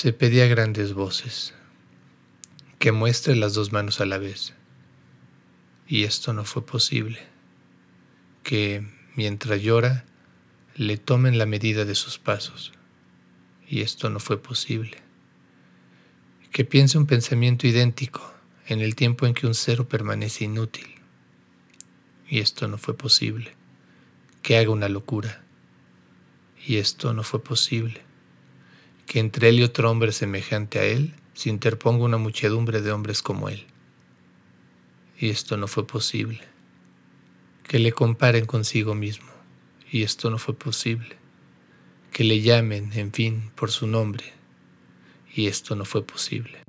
Se pedía grandes voces que muestre las dos manos a la vez. Y esto no fue posible. Que mientras llora, le tomen la medida de sus pasos. Y esto no fue posible. Que piense un pensamiento idéntico en el tiempo en que un cero permanece inútil. Y esto no fue posible. Que haga una locura. Y esto no fue posible que entre él y otro hombre semejante a él se interponga una muchedumbre de hombres como él. Y esto no fue posible. Que le comparen consigo mismo. Y esto no fue posible. Que le llamen, en fin, por su nombre. Y esto no fue posible.